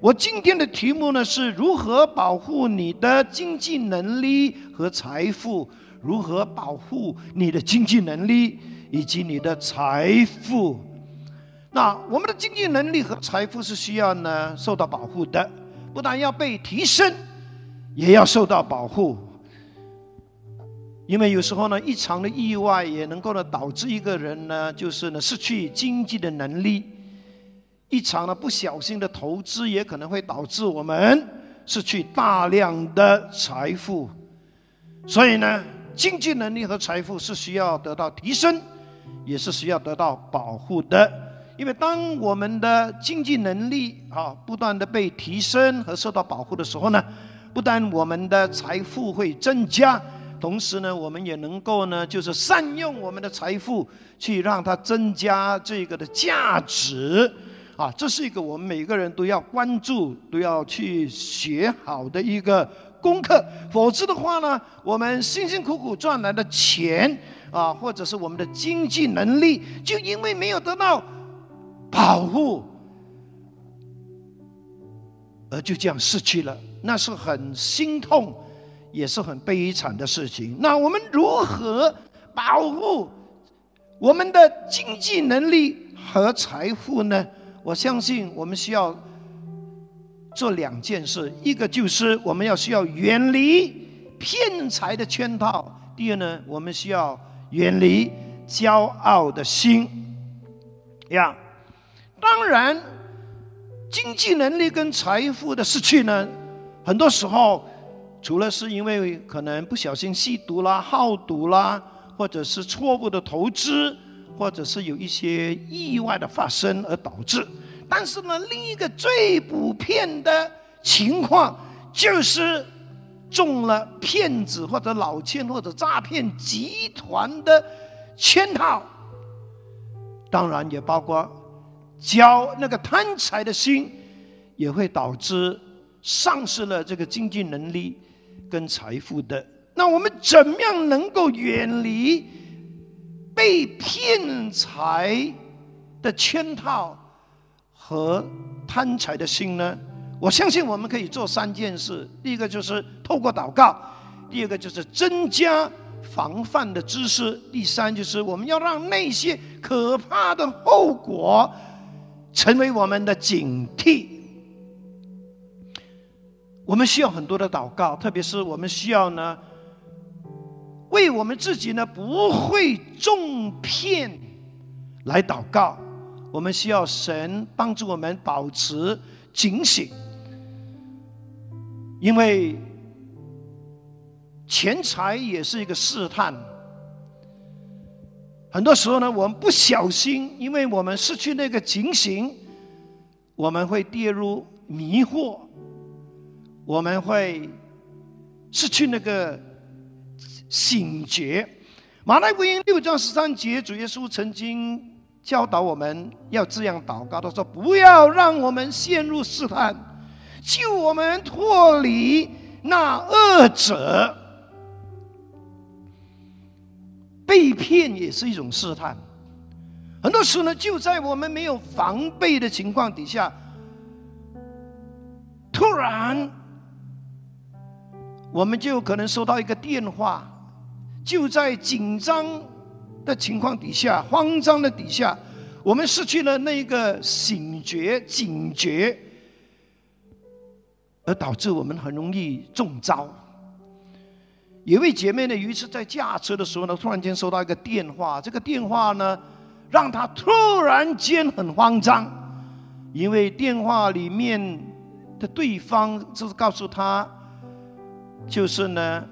我今天的题目呢是如何保护你的经济能力和财富？如何保护你的经济能力以及你的财富？那我们的经济能力和财富是需要呢受到保护的，不但要被提升，也要受到保护。因为有时候呢，一场的意外也能够呢导致一个人呢，就是呢失去经济的能力；一场呢不小心的投资也可能会导致我们失去大量的财富。所以呢，经济能力和财富是需要得到提升，也是需要得到保护的。因为当我们的经济能力啊不断的被提升和受到保护的时候呢，不但我们的财富会增加。同时呢，我们也能够呢，就是善用我们的财富，去让它增加这个的价值，啊，这是一个我们每个人都要关注、都要去学好的一个功课。否则的话呢，我们辛辛苦苦赚来的钱，啊，或者是我们的经济能力，就因为没有得到保护，而就这样失去了，那是很心痛。也是很悲惨的事情。那我们如何保护我们的经济能力和财富呢？我相信我们需要做两件事：一个就是我们要需要远离骗财的圈套；第二呢，我们需要远离骄傲的心。呀，当然，经济能力跟财富的失去呢，很多时候。除了是因为可能不小心吸毒啦、好赌啦，或者是错误的投资，或者是有一些意外的发生而导致，但是呢，另一个最普遍的情况就是中了骗子或者老千或者诈骗集团的圈套，当然也包括交那个贪财的心，也会导致丧失了这个经济能力。跟财富的，那我们怎么样能够远离被骗财的圈套和贪财的心呢？我相信我们可以做三件事：第一个就是透过祷告；第二个就是增加防范的知识；第三就是我们要让那些可怕的后果成为我们的警惕。我们需要很多的祷告，特别是我们需要呢，为我们自己呢不会中骗来祷告。我们需要神帮助我们保持警醒，因为钱财也是一个试探。很多时候呢，我们不小心，因为我们失去那个警醒，我们会跌入迷惑。我们会失去那个醒觉。马太福音六章十三节，主耶稣曾经教导我们要这样祷告：他说，不要让我们陷入试探，救我们脱离那恶者。被骗也是一种试探。很多时候呢，就在我们没有防备的情况底下，突然。我们就可能收到一个电话，就在紧张的情况底下、慌张的底下，我们失去了那个醒觉、警觉，而导致我们很容易中招。有位姐妹呢，有一次在驾车的时候呢，突然间收到一个电话，这个电话呢，让她突然间很慌张，因为电话里面的对方就是告诉她。就是呢，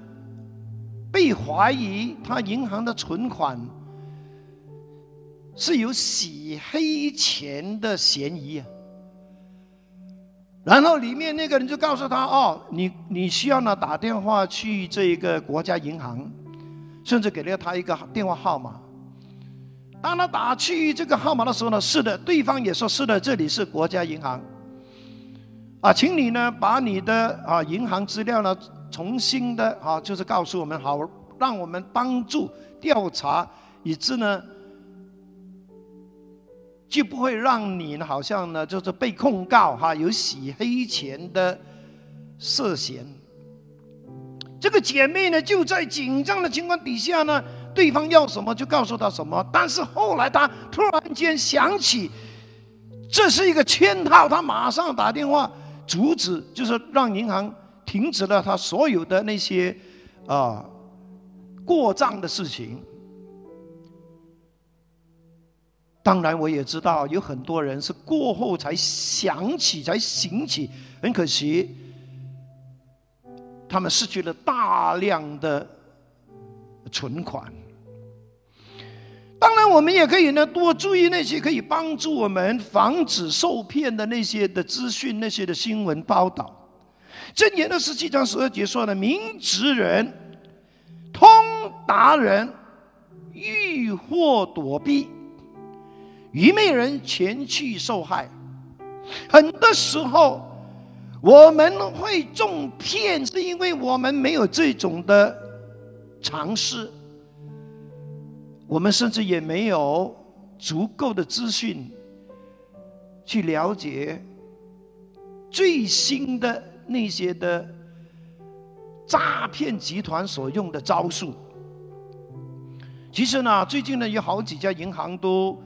被怀疑他银行的存款是有洗黑钱的嫌疑啊。然后里面那个人就告诉他：“哦，你你需要呢打电话去这个国家银行，甚至给了他一个电话号码。当他打去这个号码的时候呢，是的，对方也说是的，这里是国家银行。啊，请你呢把你的啊银行资料呢。”重新的啊，就是告诉我们好，让我们帮助调查，以致呢就不会让你呢，好像呢，就是被控告哈，有洗黑钱的涉嫌。这个姐妹呢，就在紧张的情况底下呢，对方要什么就告诉他什么。但是后来她突然间想起，这是一个圈套，她马上打电话阻止，就是让银行停止了他所有的那些啊过账的事情。当然，我也知道有很多人是过后才想起、才醒起，很可惜，他们失去了大量的存款。当然，我们也可以呢多注意那些可以帮助我们防止受骗的那些的资讯、那些的新闻报道。正言的十七章十二节说的：“明直人、通达人，遇祸躲避。”愚昧人前去受害，很多时候我们会中骗，是因为我们没有这种的尝试，我们甚至也没有足够的资讯去了解最新的那些的诈骗集团所用的招数。其实呢，最近呢，有好几家银行都。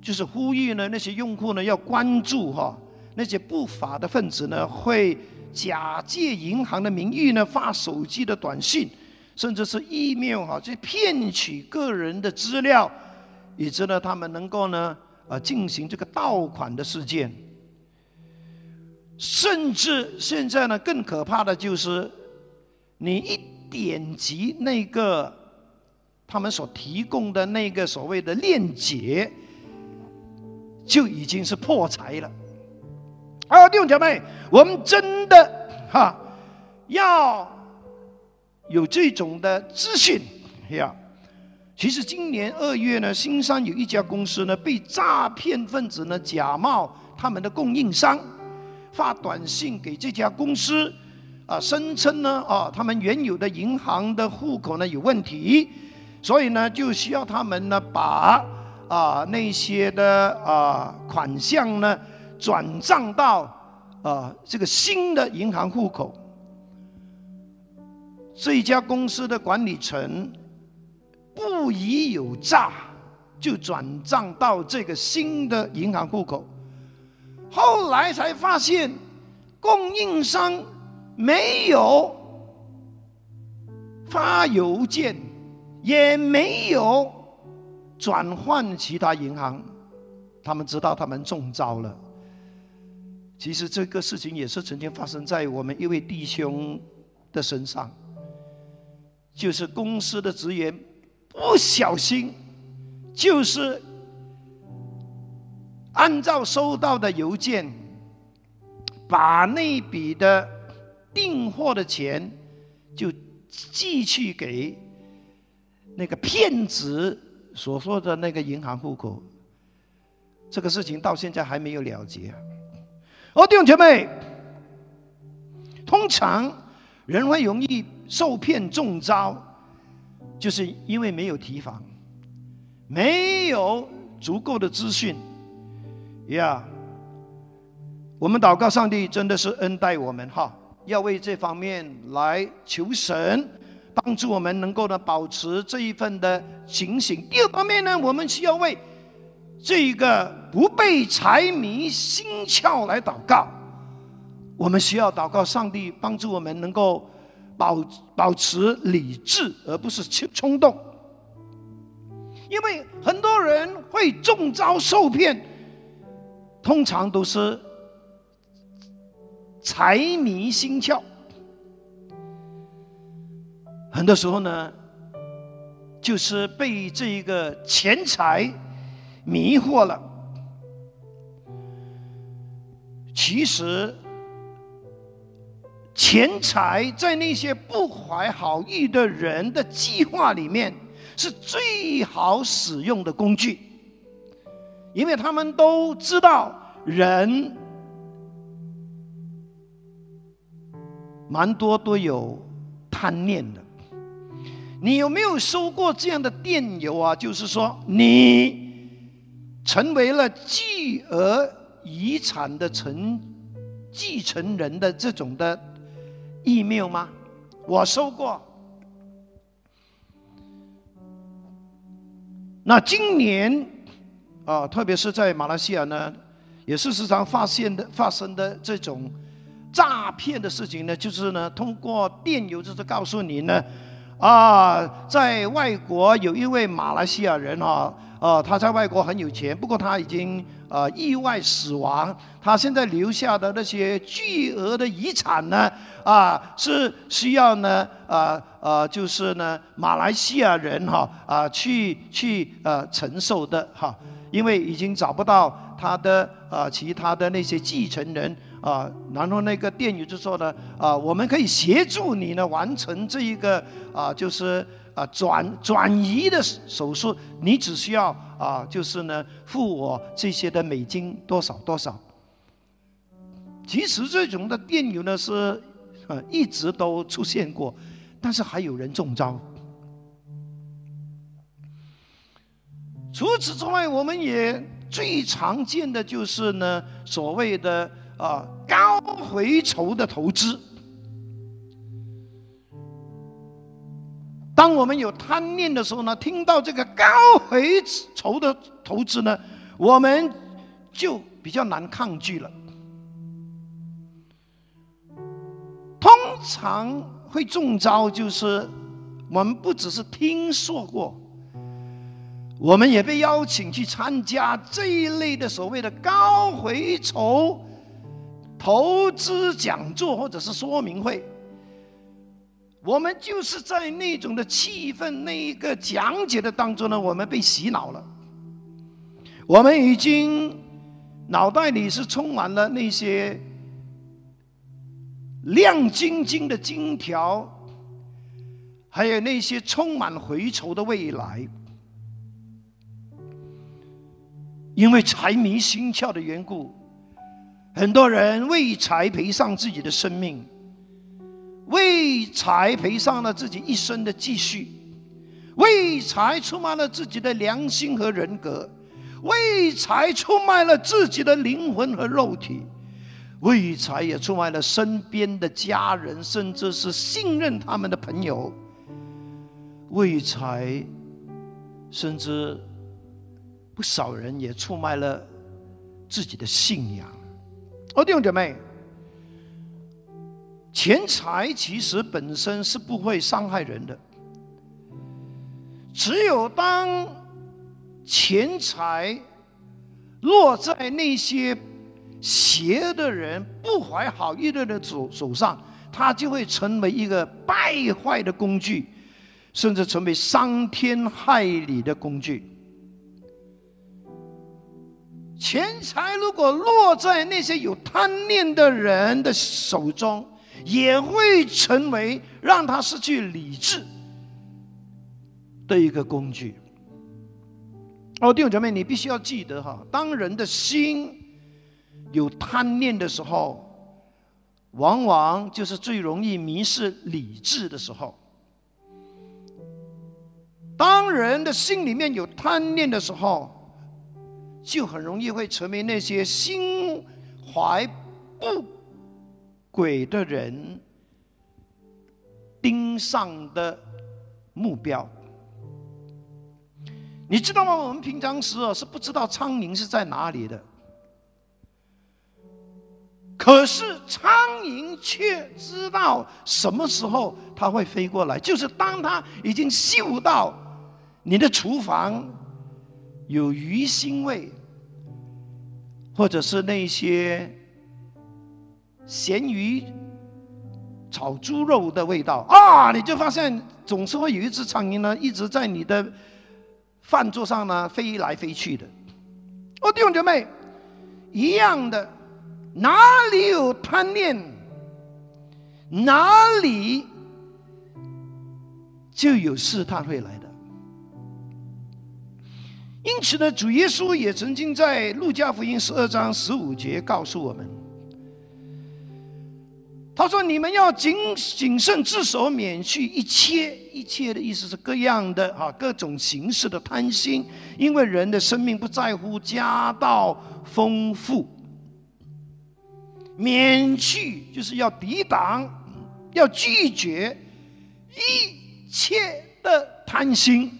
就是呼吁呢，那些用户呢要关注哈，那些不法的分子呢会假借银行的名义呢发手机的短信，甚至是 email 哈，去骗取个人的资料，以致呢他们能够呢啊进行这个盗款的事件。甚至现在呢更可怕的就是，你一点击那个他们所提供的那个所谓的链接。就已经是破财了。啊，弟兄姐妹，我们真的哈要有这种的资讯呀。其实今年二月呢，新山有一家公司呢被诈骗分子呢假冒他们的供应商，发短信给这家公司，啊，声称呢啊他们原有的银行的户口呢有问题，所以呢就需要他们呢把。啊，那些的啊款项呢，转账到啊这个新的银行户口。这家公司的管理层不疑有诈，就转账到这个新的银行户口。后来才发现，供应商没有发邮件，也没有。转换其他银行，他们知道他们中招了。其实这个事情也是曾经发生在我们一位弟兄的身上，就是公司的职员不小心，就是按照收到的邮件，把那笔的订货的钱就寄去给那个骗子。所说的那个银行户口，这个事情到现在还没有了结。哦，弟兄姐妹，通常人会容易受骗中招，就是因为没有提防，没有足够的资讯。呀，我们祷告上帝真的是恩待我们哈，要为这方面来求神。帮助我们能够呢保持这一份的警醒。第二方面呢，我们需要为这一个不被财迷心窍来祷告。我们需要祷告上帝帮助我们能够保保持理智，而不是冲冲动。因为很多人会中招受骗，通常都是财迷心窍。很多时候呢，就是被这一个钱财迷惑了。其实，钱财在那些不怀好意的人的计划里面是最好使用的工具，因为他们都知道人蛮多都有贪念的。你有没有收过这样的电邮啊？就是说，你成为了继儿遗产的承继承人的这种的 email 吗？我收过。那今年啊，特别是在马来西亚呢，也是时常发现的发生的这种诈骗的事情呢，就是呢，通过电邮就是告诉你呢。啊，在外国有一位马来西亚人啊，呃，他在外国很有钱，不过他已经呃意外死亡。他现在留下的那些巨额的遗产呢，啊，是需要呢，呃呃，就是呢，马来西亚人哈啊去去呃承受的哈，因为已经找不到他的呃其他的那些继承人。啊，然后那个电语就说呢，啊，我们可以协助你呢完成这一个啊，就是啊转转移的手术，你只需要啊，就是呢付我这些的美金多少多少。其实这种的电邮呢是呃一直都出现过，但是还有人中招。除此之外，我们也最常见的就是呢所谓的。啊，高回酬的投资。当我们有贪念的时候呢，听到这个高回酬的投资呢，我们就比较难抗拒了。通常会中招，就是我们不只是听说过，我们也被邀请去参加这一类的所谓的高回酬。投资讲座或者是说明会，我们就是在那种的气氛、那一个讲解的当中呢，我们被洗脑了。我们已经脑袋里是充满了那些亮晶晶的金条，还有那些充满回酬的未来。因为财迷心窍的缘故。很多人为财赔上自己的生命，为财赔上了自己一生的积蓄，为财出卖了自己的良心和人格，为财出卖了自己的灵魂和肉体，为财也出卖了身边的家人，甚至是信任他们的朋友。为财，甚至不少人也出卖了自己的信仰。哦，弟兄姐妹，钱财其实本身是不会伤害人的，只有当钱财落在那些邪恶的人、不怀好意的人手手上，它就会成为一个败坏的工具，甚至成为伤天害理的工具。钱财如果落在那些有贪念的人的手中，也会成为让他失去理智的一个工具。哦，弟兄姐妹，你必须要记得哈，当人的心有贪念的时候，往往就是最容易迷失理智的时候。当人的心里面有贪念的时候，就很容易会成为那些心怀不轨的人盯上的目标。你知道吗？我们平常时啊是不知道苍蝇是在哪里的，可是苍蝇却知道什么时候它会飞过来，就是当它已经嗅到你的厨房有鱼腥味。或者是那些咸鱼炒猪肉的味道啊，你就发现总是会有一只苍蝇呢，一直在你的饭桌上呢飞来飞去的。哦，弟兄姐妹，一样的，哪里有贪念，哪里就有试探会来。因此呢，主耶稣也曾经在路加福音十二章十五节告诉我们：“他说：“你们要谨谨慎自守，免去一切一切的意思是各样的啊，各种形式的贪心，因为人的生命不在乎家道丰富。免去就是要抵挡，要拒绝一切的贪心，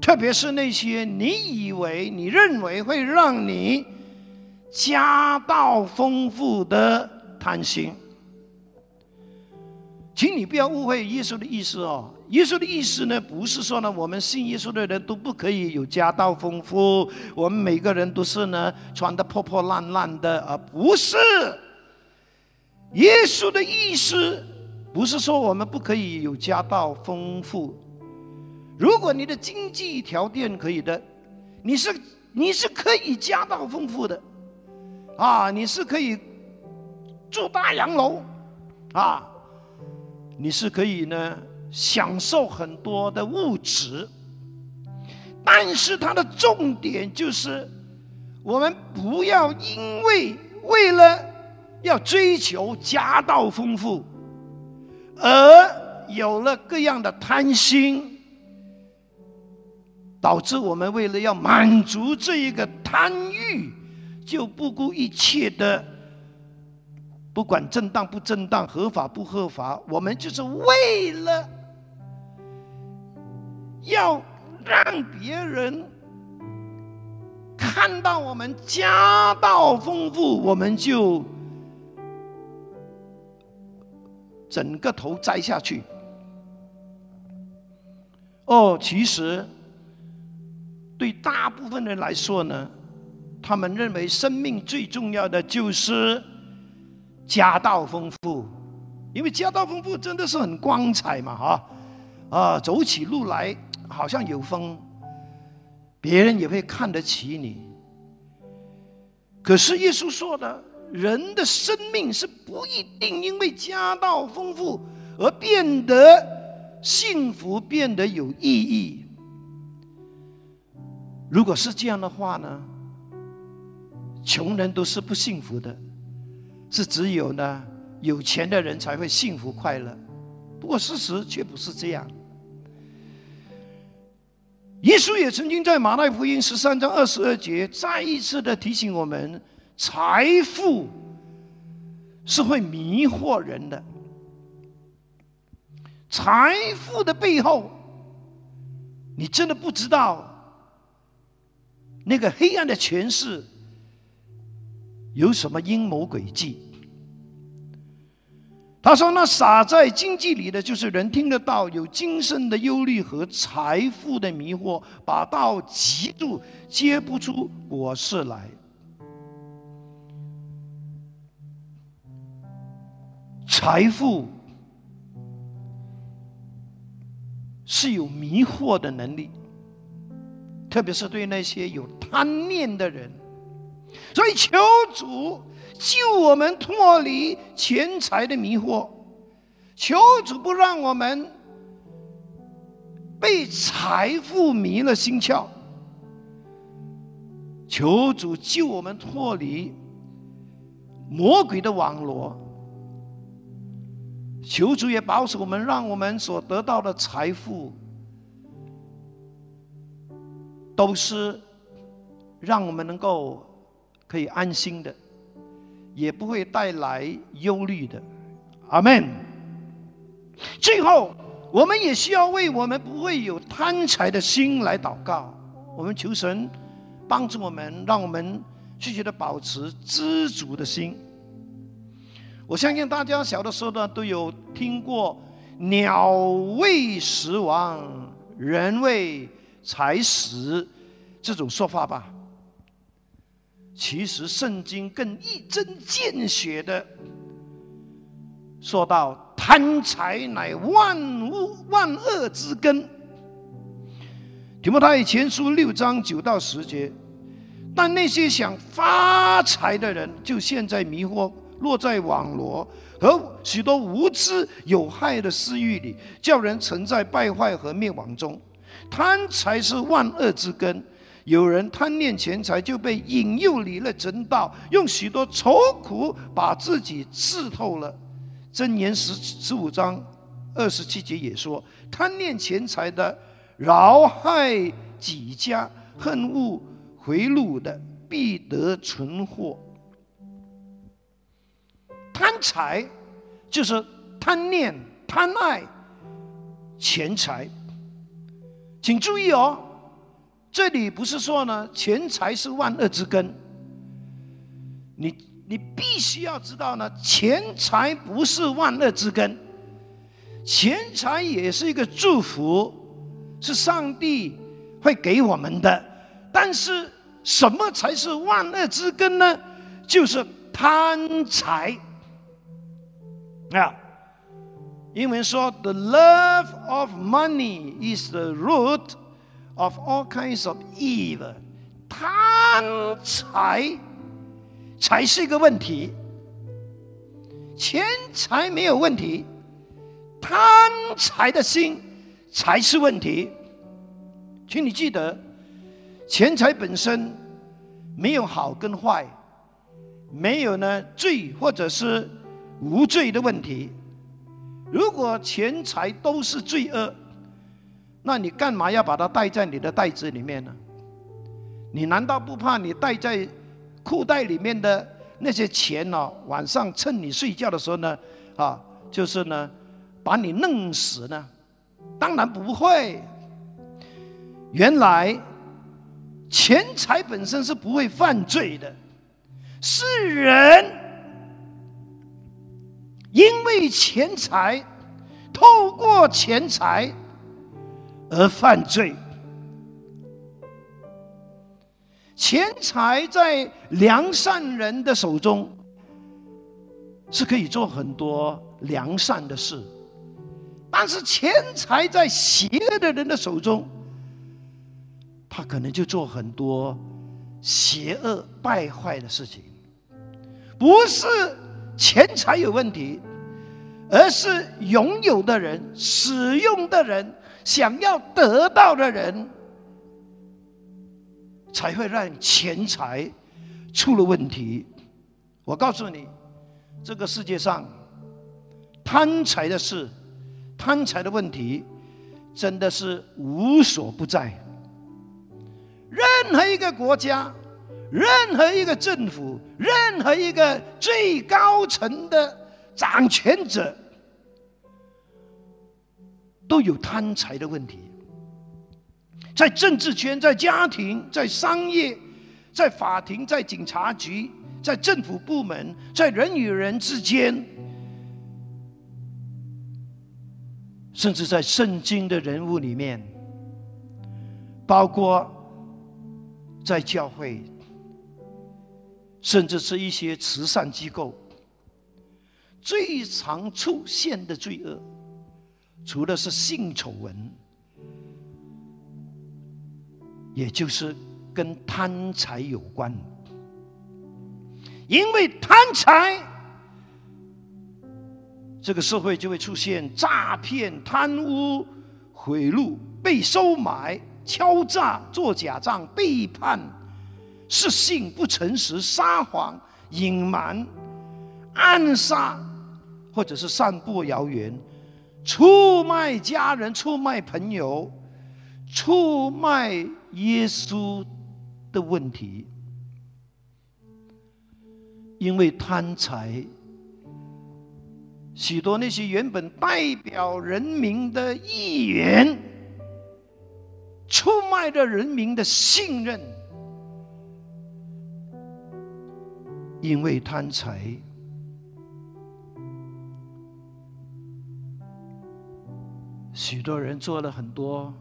特别是那些你以为、你认为会让你。”家道丰富的贪心，请你不要误会耶稣的意思哦。耶稣的意思呢，不是说呢，我们信耶稣的人都不可以有家道丰富，我们每个人都是呢穿的破破烂烂的，而不是。耶稣的意思不是说我们不可以有家道丰富。如果你的经济条件可以的，你是你是可以家道丰富的。啊，你是可以住大洋楼，啊，你是可以呢享受很多的物质，但是它的重点就是，我们不要因为为了要追求家道丰富，而有了各样的贪心，导致我们为了要满足这一个贪欲。就不顾一切的，不管正当不正当、合法不合法，我们就是为了要让别人看到我们家道丰富，我们就整个头栽下去。哦，其实对大部分人来说呢。他们认为生命最重要的就是家道丰富，因为家道丰富真的是很光彩嘛，哈啊，走起路来好像有风，别人也会看得起你。可是耶稣说的，人的生命是不一定因为家道丰富而变得幸福，变得有意义。如果是这样的话呢？穷人都是不幸福的，是只有呢有钱的人才会幸福快乐。不过事实却不是这样。耶稣也曾经在马太福音十三章二十二节再一次的提醒我们：财富是会迷惑人的，财富的背后，你真的不知道那个黑暗的权势。有什么阴谋诡计？他说：“那撒在经济里的，就是人听得到有精神的忧虑和财富的迷惑，把道极度结不出果实来。财富是有迷惑的能力，特别是对那些有贪念的人。”所以求主救我们脱离钱财的迷惑，求主不让我们被财富迷了心窍，求主救我们脱离魔鬼的网罗，求主也保守我们，让我们所得到的财富都是让我们能够。可以安心的，也不会带来忧虑的，阿门。最后，我们也需要为我们不会有贪财的心来祷告。我们求神帮助我们，让我们继续的保持知足的心。我相信大家小的时候呢，都有听过“鸟为食亡，人为财死”这种说法吧。其实圣经更一针见血的说到：“贪财乃万物万恶之根。”提摩太前书六章九到十节。但那些想发财的人，就陷在迷惑、落在网罗和许多无知有害的私欲里，叫人沉在败坏和灭亡中。贪财是万恶之根。有人贪恋钱财，就被引诱离了真道，用许多愁苦把自己刺透了。箴言十十五章二十七节也说：贪恋钱财的，饶害己家；恨恶回路的，必得存祸。贪财就是贪念、贪爱钱财。请注意哦。这里不是说呢，钱财是万恶之根。你你必须要知道呢，钱财不是万恶之根，钱财也是一个祝福，是上帝会给我们的。但是什么才是万恶之根呢？就是贪财啊！英文说：“The love of money is the root。” Of all kinds of evil，贪财才是一个问题，钱财没有问题，贪财的心才是问题。请你记得，钱财本身没有好跟坏，没有呢罪或者是无罪的问题。如果钱财都是罪恶，那你干嘛要把它带在你的袋子里面呢？你难道不怕你带在裤袋里面的那些钱呢？晚上趁你睡觉的时候呢，啊，就是呢，把你弄死呢？当然不会。原来钱财本身是不会犯罪的，是人因为钱财，透过钱财。而犯罪，钱财在良善人的手中是可以做很多良善的事，但是钱财在邪恶的人的手中，他可能就做很多邪恶败坏的事情。不是钱财有问题，而是拥有的人、使用的人。想要得到的人，才会让钱财出了问题。我告诉你，这个世界上贪财的事、贪财的问题，真的是无所不在。任何一个国家、任何一个政府、任何一个最高层的掌权者。都有贪财的问题，在政治圈、在家庭、在商业、在法庭、在警察局、在政府部门、在人与人之间，甚至在圣经的人物里面，包括在教会，甚至是一些慈善机构，最常出现的罪恶。除了是性丑闻，也就是跟贪财有关，因为贪财，这个社会就会出现诈骗、贪污、贿赂、被收买、敲诈、做假账、背叛、失信、不诚实、撒谎、隐瞒、暗杀，或者是散布谣言。出卖家人、出卖朋友、出卖耶稣的问题，因为贪财，许多那些原本代表人民的议员，出卖了人民的信任，因为贪财。许多人做了很多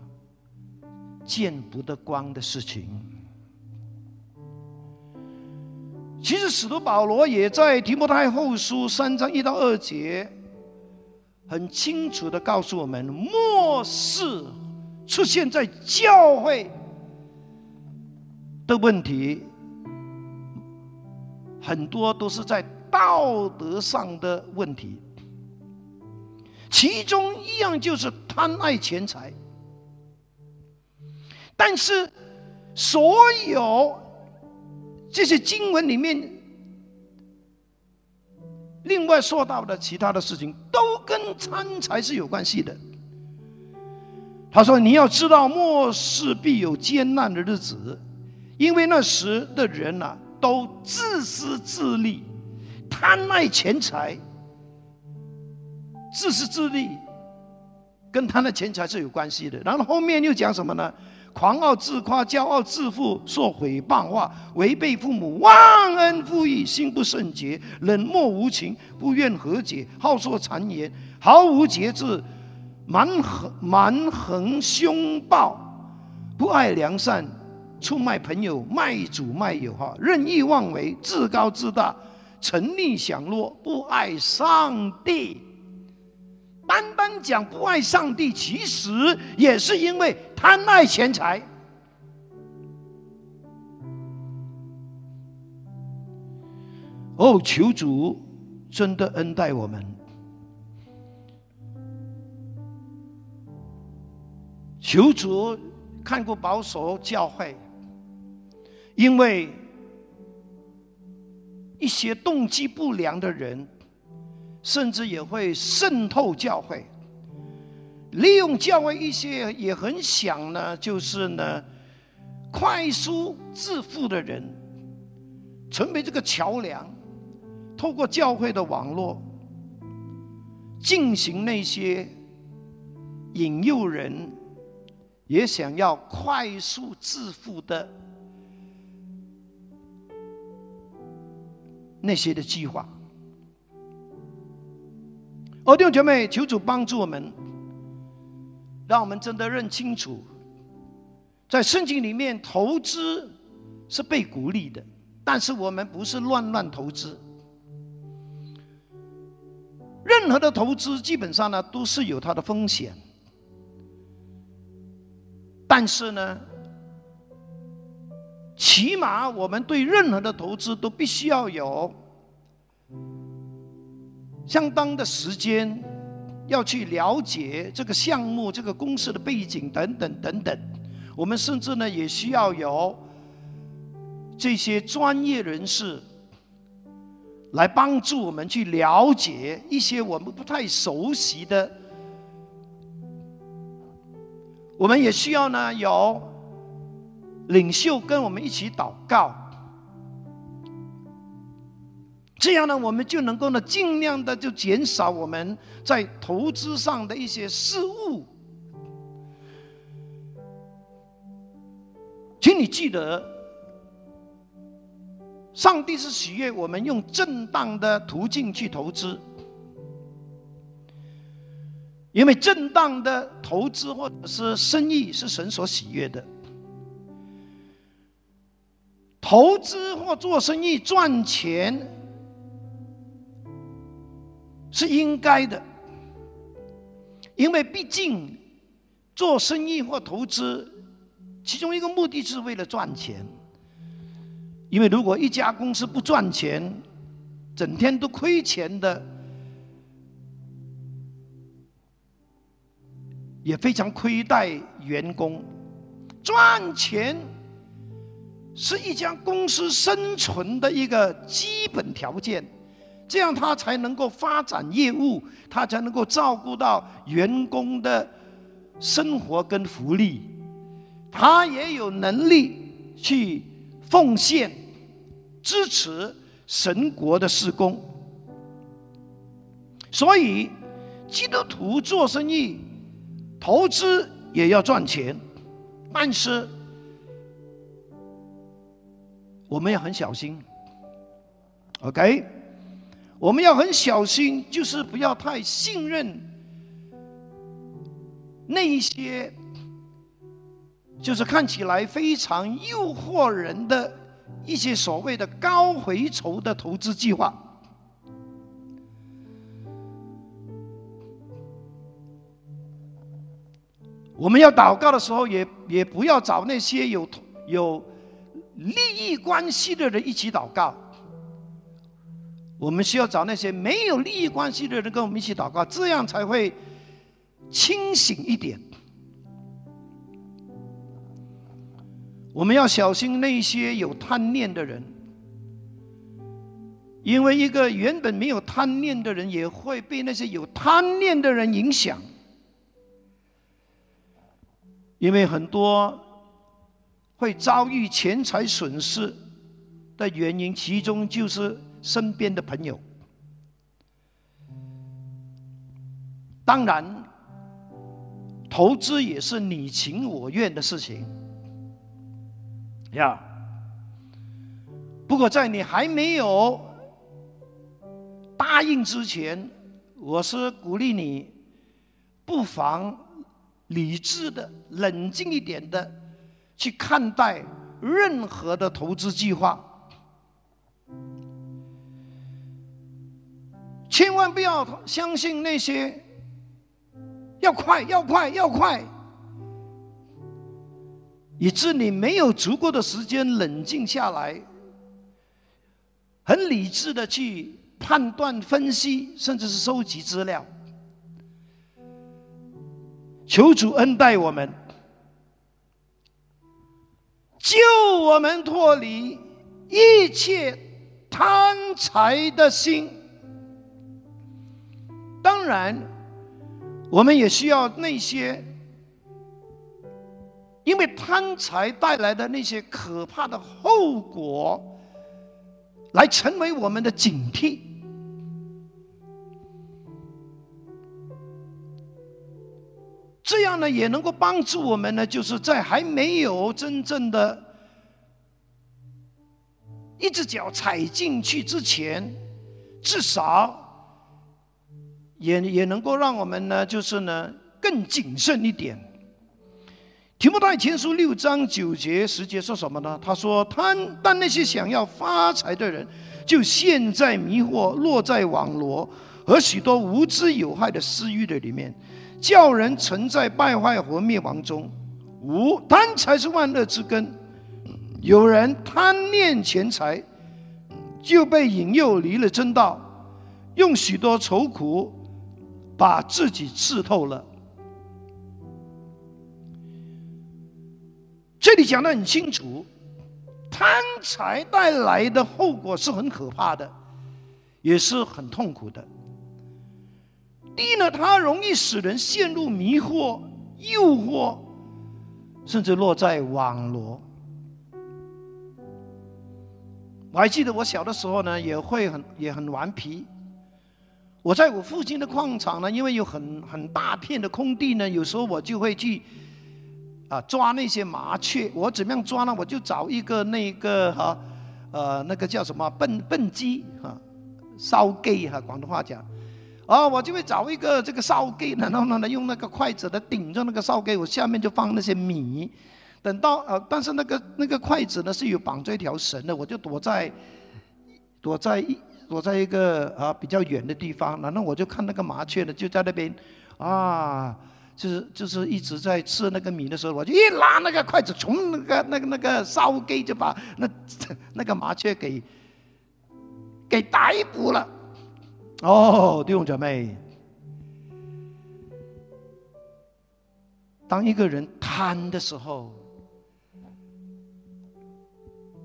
见不得光的事情。其实使徒保罗也在提摩太后书三章一到二节，很清楚的告诉我们：末世出现在教会的问题，很多都是在道德上的问题。其中一样就是贪爱钱财，但是所有这些经文里面，另外说到的其他的事情，都跟贪财是有关系的。他说：“你要知道，末世必有艰难的日子，因为那时的人呐，都自私自利，贪爱钱财。自私自利，跟他的钱财是有关系的。然后后面又讲什么呢？狂傲自夸，骄傲自负，说诽谤话，违背父母，忘恩负义，心不圣洁，冷漠无情，不愿和解，好说谗言，毫无节制。”蛮横蛮横凶暴，不爱良善，出卖朋友，卖主卖友哈，任意妄为，自高自大，沉溺享乐，不爱上帝。单单讲不爱上帝，其实也是因为贪爱钱财。哦，求主真的恩待我们。求主看过保守教会，因为一些动机不良的人，甚至也会渗透教会，利用教会一些也很想呢，就是呢，快速致富的人，成为这个桥梁，透过教会的网络，进行那些引诱人。也想要快速致富的那些的计划，哦，弟兄姐妹，求主帮助我们，让我们真的认清楚，在圣经里面投资是被鼓励的，但是我们不是乱乱投资。任何的投资基本上呢都是有它的风险。但是呢，起码我们对任何的投资都必须要有相当的时间，要去了解这个项目、这个公司的背景等等等等。我们甚至呢，也需要有这些专业人士来帮助我们去了解一些我们不太熟悉的。我们也需要呢，有领袖跟我们一起祷告，这样呢，我们就能够呢，尽量的就减少我们在投资上的一些失误。请你记得，上帝是喜悦我们用正当的途径去投资。因为正当的投资或者是生意是神所喜悦的，投资或做生意赚钱是应该的，因为毕竟做生意或投资，其中一个目的是为了赚钱。因为如果一家公司不赚钱，整天都亏钱的。也非常亏待员工，赚钱是一家公司生存的一个基本条件，这样他才能够发展业务，他才能够照顾到员工的生活跟福利，他也有能力去奉献支持神国的施工。所以，基督徒做生意。投资也要赚钱，但是我们要很小心。OK，我们要很小心，就是不要太信任那一些，就是看起来非常诱惑人的一些所谓的高回酬的投资计划。我们要祷告的时候，也也不要找那些有有利益关系的人一起祷告。我们需要找那些没有利益关系的人跟我们一起祷告，这样才会清醒一点。我们要小心那些有贪念的人，因为一个原本没有贪念的人，也会被那些有贪念的人影响。因为很多会遭遇钱财损失的原因，其中就是身边的朋友。当然，投资也是你情我愿的事情，呀。不过在你还没有答应之前，我是鼓励你，不妨。理智的、冷静一点的去看待任何的投资计划，千万不要相信那些要快、要快、要快，以致你没有足够的时间冷静下来，很理智的去判断、分析，甚至是收集资料。求主恩待我们，救我们脱离一切贪财的心。当然，我们也需要那些因为贪财带来的那些可怕的后果，来成为我们的警惕。这样呢，也能够帮助我们呢，就是在还没有真正的一只脚踩进去之前，至少也也能够让我们呢，就是呢更谨慎一点。提摩太前书六章九节十节说什么呢？他说：“贪但那些想要发财的人，就陷在迷惑、落在网罗和许多无知有害的私欲的里面。”叫人存在败坏和灭亡中，无贪财是万恶之根。有人贪念钱财，就被引诱离了真道，用许多愁苦把自己刺透了。这里讲的很清楚，贪财带来的后果是很可怕的，也是很痛苦的。第一呢，它容易使人陷入迷惑、诱惑，甚至落在网罗。我还记得我小的时候呢，也会很也很顽皮。我在我父亲的矿场呢，因为有很很大片的空地呢，有时候我就会去啊抓那些麻雀。我怎么样抓呢？我就找一个那个哈呃那个叫什么笨笨鸡哈烧鸡哈广东话讲。啊，我就会找一个这个烧鸡，然后呢，用那个筷子的顶着那个烧鸡，我下面就放那些米。等到呃，但是那个那个筷子呢是有绑着一条绳的，我就躲在躲在一躲在一个啊比较远的地方，然后我就看那个麻雀呢就在那边啊，就是就是一直在吃那个米的时候，我就一拉那个筷子，从那个那个那个烧鸡就把那那个麻雀给给逮捕了。哦，弟兄姐妹，当一个人贪的时候，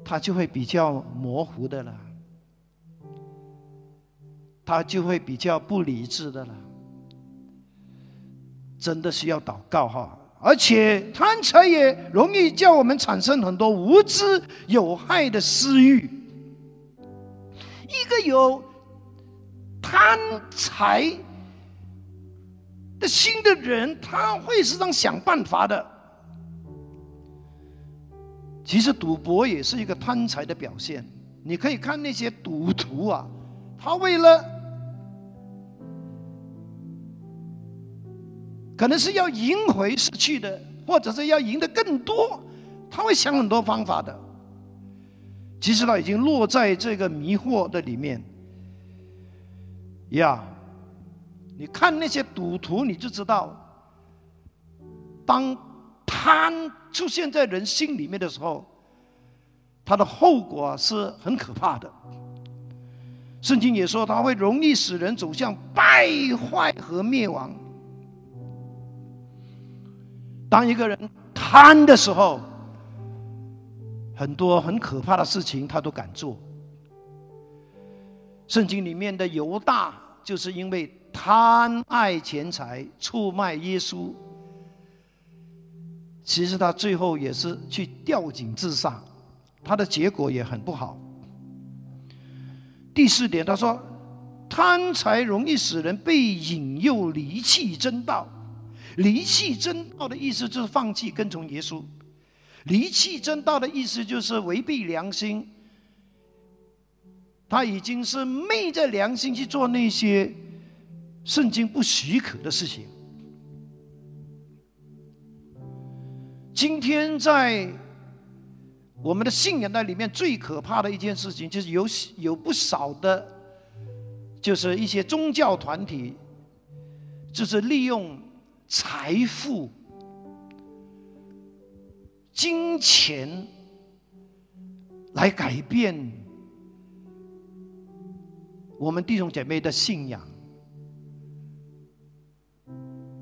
他就会比较模糊的了，他就会比较不理智的了。真的是要祷告哈，而且贪财也容易叫我们产生很多无知有害的私欲。一个有。贪财的心的人，他会时常想办法的。其实赌博也是一个贪财的表现。你可以看那些赌徒啊，他为了可能是要赢回失去的，或者是要赢得更多，他会想很多方法的。其实他已经落在这个迷惑的里面。呀，你看那些赌徒，你就知道，当贪出现在人心里面的时候，它的后果是很可怕的。圣经也说，它会容易使人走向败坏和灭亡。当一个人贪的时候，很多很可怕的事情他都敢做。圣经里面的犹大，就是因为贪爱钱财，出卖耶稣。其实他最后也是去吊井自杀，他的结果也很不好。第四点，他说，贪财容易使人被引诱离弃真道。离弃真道的意思就是放弃跟从耶稣。离弃真道的意思就是违背良心。他已经是昧着良心去做那些圣经不许可的事情。今天在我们的信仰的里面，最可怕的一件事情，就是有有不少的，就是一些宗教团体，就是利用财富、金钱来改变我们弟兄姐妹的信仰，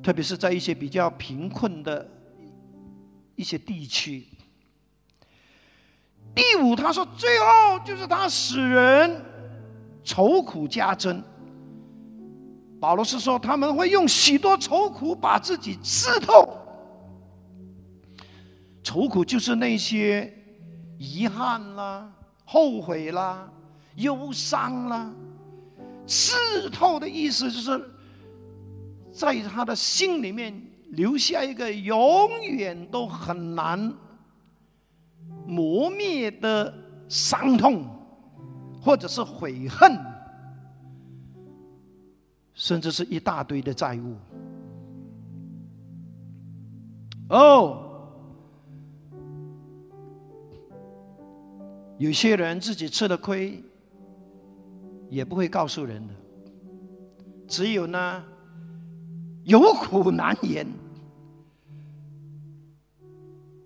特别是在一些比较贫困的。一些地区。第五，他说，最后就是他使人愁苦加增。保罗是说，他们会用许多愁苦把自己刺透。愁苦就是那些遗憾啦、后悔啦、忧伤啦。刺透的意思就是在他的心里面。留下一个永远都很难磨灭的伤痛，或者是悔恨，甚至是一大堆的债务。哦，有些人自己吃了亏，也不会告诉人的，只有呢。有苦难言，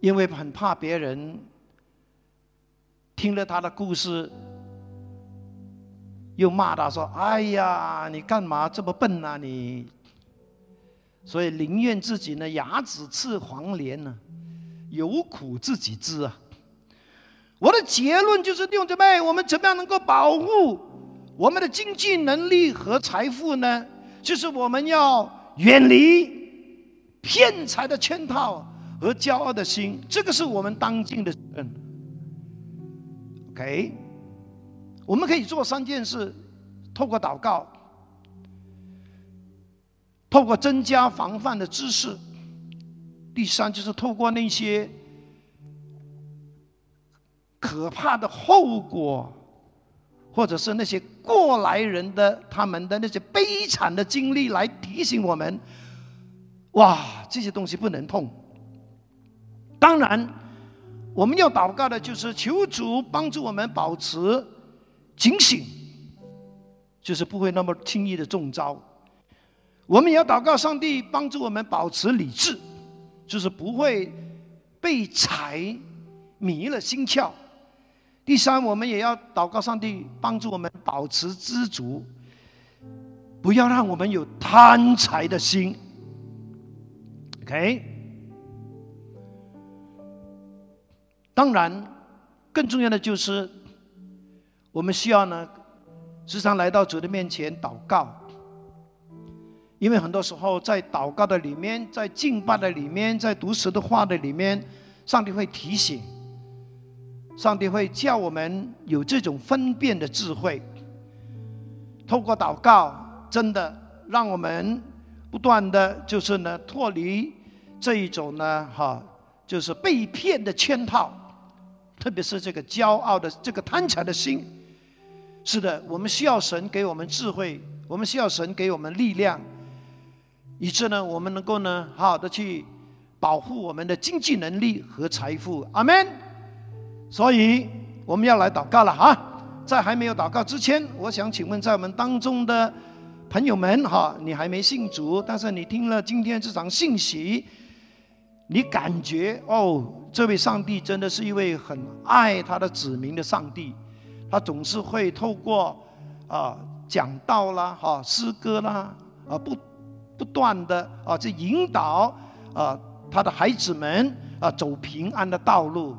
因为很怕别人听了他的故事，又骂他说：“哎呀，你干嘛这么笨啊你？”所以宁愿自己呢牙齿吃黄连呢，有苦自己知啊。我的结论就是：弟兄姊妹，我们怎么样能够保护我们的经济能力和财富呢？就是我们要。远离骗财的圈套和骄傲的心，这个是我们当今的责任。OK，我们可以做三件事：透过祷告，透过增加防范的知识；第三，就是透过那些可怕的后果，或者是那些。过来人的他们的那些悲惨的经历来提醒我们，哇，这些东西不能碰。当然，我们要祷告的就是求主帮助我们保持警醒，就是不会那么轻易的中招。我们也要祷告上帝帮助我们保持理智，就是不会被财迷了心窍。第三，我们也要祷告上帝帮助我们保持知足，不要让我们有贪财的心。OK，当然，更重要的就是我们需要呢，时常来到主的面前祷告，因为很多时候在祷告的里面，在敬拜的里面，在读神的话的里面，上帝会提醒。上帝会叫我们有这种分辨的智慧，透过祷告，真的让我们不断的就是呢脱离这一种呢哈，就是被骗的圈套，特别是这个骄傲的这个贪财的心。是的，我们需要神给我们智慧，我们需要神给我们力量，以致呢我们能够呢好好的去保护我们的经济能力和财富。阿门。所以我们要来祷告了哈，在还没有祷告之前，我想请问在我们当中的朋友们哈，你还没信主，但是你听了今天这场信息，你感觉哦，这位上帝真的是一位很爱他的子民的上帝，他总是会透过啊讲道啦、哈诗歌啦啊不不断的啊去引导啊他的孩子们啊走平安的道路。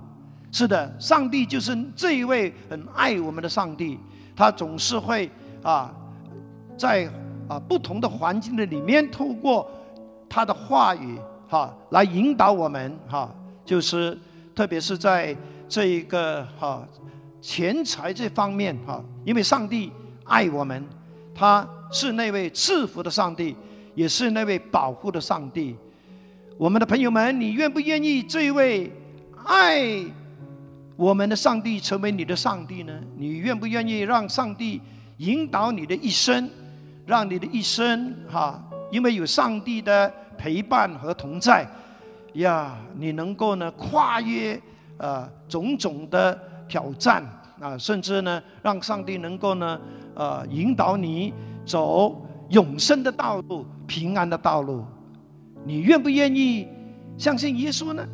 是的，上帝就是这一位很爱我们的上帝，他总是会啊，在啊不同的环境的里面，透过他的话语哈来引导我们哈，就是特别是在这一个哈钱财这方面哈，因为上帝爱我们，他是那位赐福的上帝，也是那位保护的上帝。我们的朋友们，你愿不愿意这一位爱？我们的上帝成为你的上帝呢？你愿不愿意让上帝引导你的一生，让你的一生哈，因为有上帝的陪伴和同在呀，你能够呢跨越呃种种的挑战啊，甚至呢让上帝能够呢呃引导你走永生的道路、平安的道路。你愿不愿意相信耶稣呢？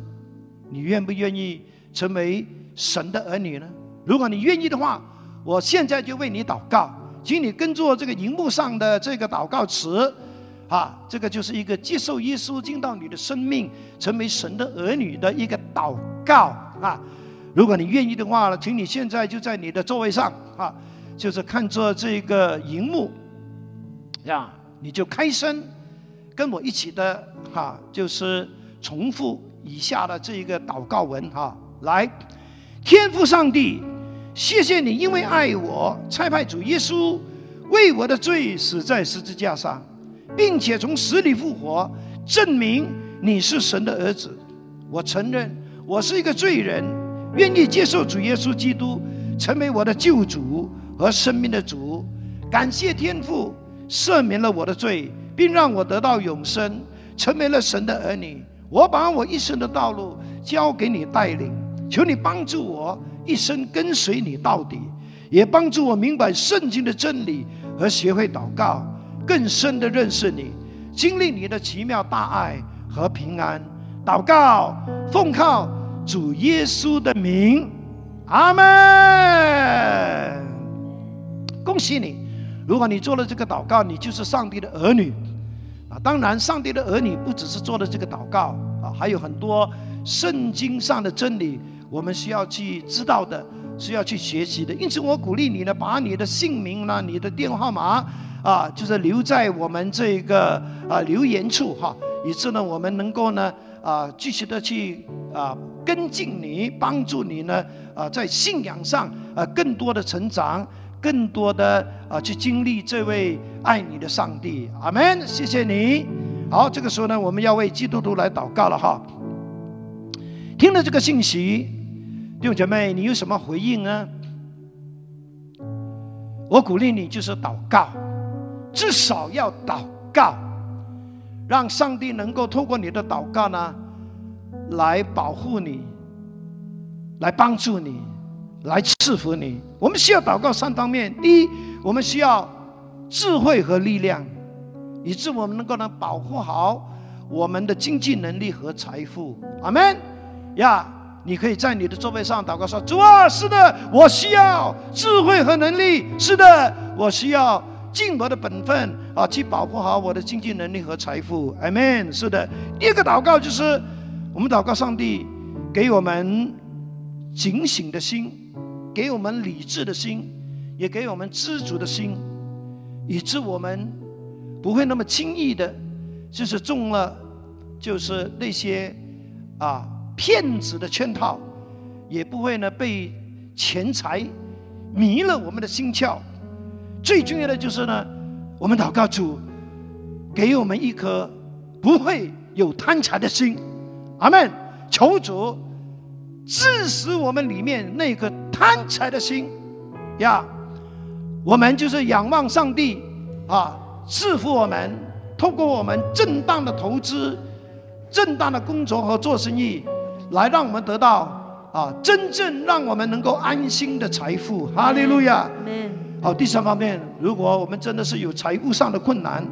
你愿不愿意成为？神的儿女呢？如果你愿意的话，我现在就为你祷告，请你跟着这个荧幕上的这个祷告词，啊，这个就是一个接受耶稣进到你的生命，成为神的儿女的一个祷告啊。如果你愿意的话呢，请你现在就在你的座位上啊，就是看着这个荧幕，呀，你就开声跟我一起的哈，就是重复以下的这一个祷告文哈，来。天父上帝，谢谢你，因为爱我，差派主耶稣为我的罪死在十字架上，并且从死里复活，证明你是神的儿子。我承认我是一个罪人，愿意接受主耶稣基督成为我的救主和生命的主。感谢天父赦免了我的罪，并让我得到永生，成为了神的儿女。我把我一生的道路交给你带领。求你帮助我一生跟随你到底，也帮助我明白圣经的真理和学会祷告，更深的认识你，经历你的奇妙大爱和平安。祷告，奉靠主耶稣的名，阿门。恭喜你！如果你做了这个祷告，你就是上帝的儿女啊。当然，上帝的儿女不只是做了这个祷告啊，还有很多圣经上的真理。我们需要去知道的，需要去学习的。因此，我鼓励你呢，把你的姓名呢、你的电话号码啊，就是留在我们这个啊留言处哈，以致呢，我们能够呢啊继续的去啊跟进你，帮助你呢啊在信仰上啊更多的成长，更多的啊去经历这位爱你的上帝。阿门！谢谢你。好，这个时候呢，我们要为基督徒来祷告了哈。听了这个信息。弟兄姐妹，你有什么回应呢？我鼓励你就是祷告，至少要祷告，让上帝能够透过你的祷告呢，来保护你，来帮助你，来赐福你。我们需要祷告三方面：第一，我们需要智慧和力量，以致我们能够能保护好我们的经济能力和财富。阿门呀。你可以在你的座位上祷告说：“主啊，是的，我需要智慧和能力。是的，我需要尽我的本分啊，去保护好我的经济能力和财富。” Amen。是的。第二个祷告就是，我们祷告上帝给我们警醒的心，给我们理智的心，也给我们知足的心，以致我们不会那么轻易的，就是中了，就是那些啊。骗子的圈套，也不会呢被钱财迷了我们的心窍。最重要的就是呢，我们祷告主，给我们一颗不会有贪财的心。阿门。求主致使我们里面那颗贪财的心呀，我们就是仰望上帝啊，赐福我们，通过我们正当的投资、正当的工作和做生意。来，让我们得到啊，真正让我们能够安心的财富，哈利路亚。好，第三方面，如果我们真的是有财务上的困难，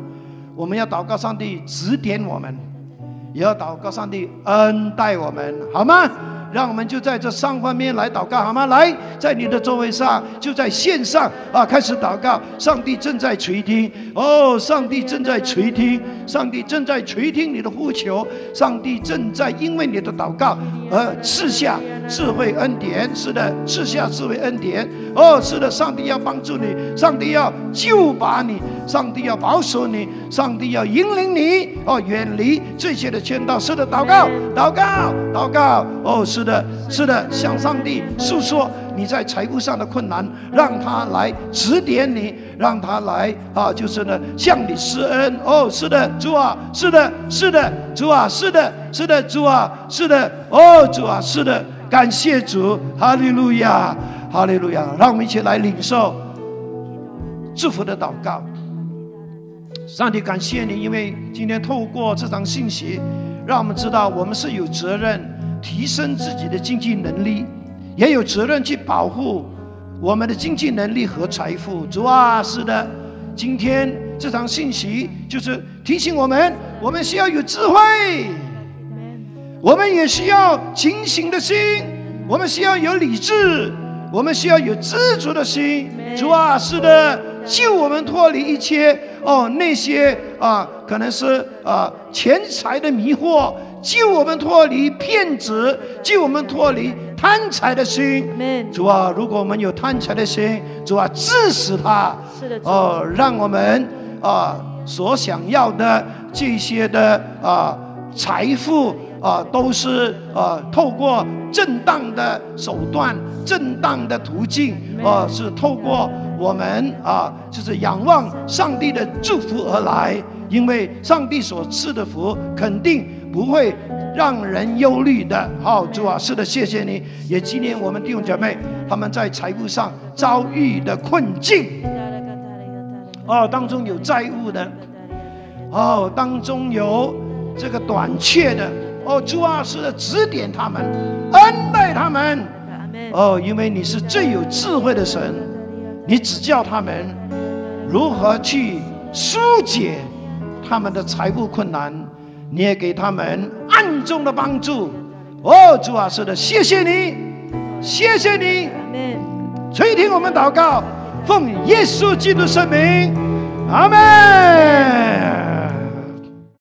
我们要祷告上帝指点我们，也要祷告上帝恩待我们，好吗？让我们就在这三方面来祷告，好吗？来，在你的座位上，就在线上啊，开始祷告。上帝正在垂听，哦，上帝正在垂听，上帝正在垂听你的呼求，上帝正在因为你的祷告而赐下智慧恩典，是的，赐下智慧恩典。哦，是的，上帝要帮助你，上帝要救拔你，上帝要保守你，上帝要引领你。哦，远离这些的圈套。是的，祷告，祷告，祷告。哦，是的，是的，向上帝诉说你在财务上的困难，让他来指点你，让他来啊，就是呢，向你施恩。哦，是的，主啊，是的，是的，主啊，是的，是的，主啊，是的。哦，主啊，是的。感谢主，哈利路亚，哈利路亚！让我们一起来领受祝福的祷告。上帝，感谢你，因为今天透过这场信息，让我们知道我们是有责任提升自己的经济能力，也有责任去保护我们的经济能力和财富。主啊，是的，今天这场信息就是提醒我们，我们需要有智慧。我们也需要清醒的心，我们需要有理智，我们需要有知足的心。主啊，是的，救我们脱离一切哦那些啊可能是啊钱财的迷惑，救我们脱离骗子，救我们脱离贪财的心。主啊，如果我们有贪财的心，主啊，致死他。是的，哦，让我们啊所想要的这些的啊财富。啊，都是啊，透过正当的手段、正当的途径，啊，是透过我们啊，就是仰望上帝的祝福而来。因为上帝所赐的福，肯定不会让人忧虑的。好，主啊，是的，谢谢你，也纪念我们弟兄姐妹他们在财务上遭遇的困境。哦，当中有债务的，哦，当中有这个短缺的。哦，主啊，是的，指点他们，恩待他们。哦，因为你是最有智慧的神，你指教他们如何去疏解他们的财务困难，你也给他们暗中的帮助。哦，主啊，是的，谢谢你，谢谢你。垂听我们祷告，奉耶稣基督圣名，阿门。